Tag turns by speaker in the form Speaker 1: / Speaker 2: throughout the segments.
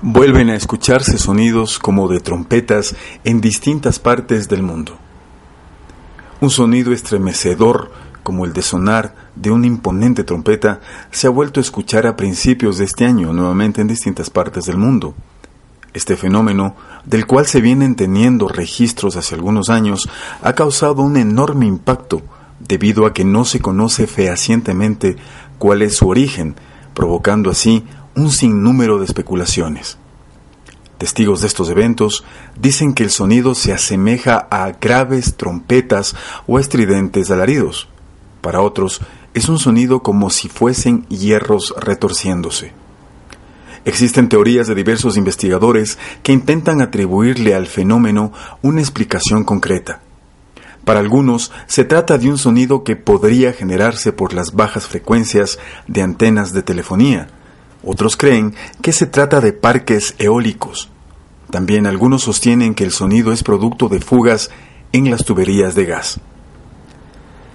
Speaker 1: Vuelven a escucharse sonidos como de trompetas en distintas partes del mundo. Un sonido estremecedor como el de sonar de una imponente trompeta se ha vuelto a escuchar a principios de este año nuevamente en distintas partes del mundo. Este fenómeno, del cual se vienen teniendo registros hace algunos años, ha causado un enorme impacto debido a que no se conoce fehacientemente cuál es su origen, provocando así un sinnúmero de especulaciones. Testigos de estos eventos dicen que el sonido se asemeja a graves trompetas o estridentes alaridos. Para otros, es un sonido como si fuesen hierros retorciéndose. Existen teorías de diversos investigadores que intentan atribuirle al fenómeno una explicación concreta. Para algunos se trata de un sonido que podría generarse por las bajas frecuencias de antenas de telefonía, otros creen que se trata de parques eólicos. También algunos sostienen que el sonido es producto de fugas en las tuberías de gas.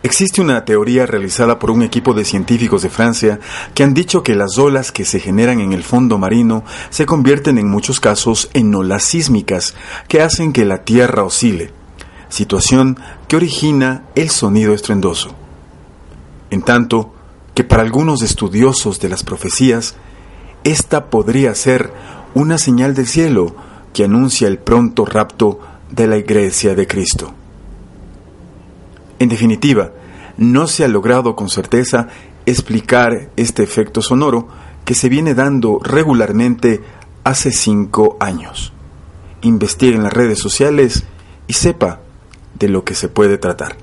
Speaker 1: Existe una teoría realizada por un equipo de científicos de Francia que han dicho que las olas que se generan en el fondo marino se convierten en muchos casos en olas sísmicas que hacen que la Tierra oscile, situación que origina el sonido estruendoso. En tanto que para algunos estudiosos de las profecías, esta podría ser una señal del cielo que anuncia el pronto rapto de la Iglesia de Cristo. En definitiva, no se ha logrado con certeza explicar este efecto sonoro que se viene dando regularmente hace cinco años. Investigue en las redes sociales y sepa de lo que se puede tratar.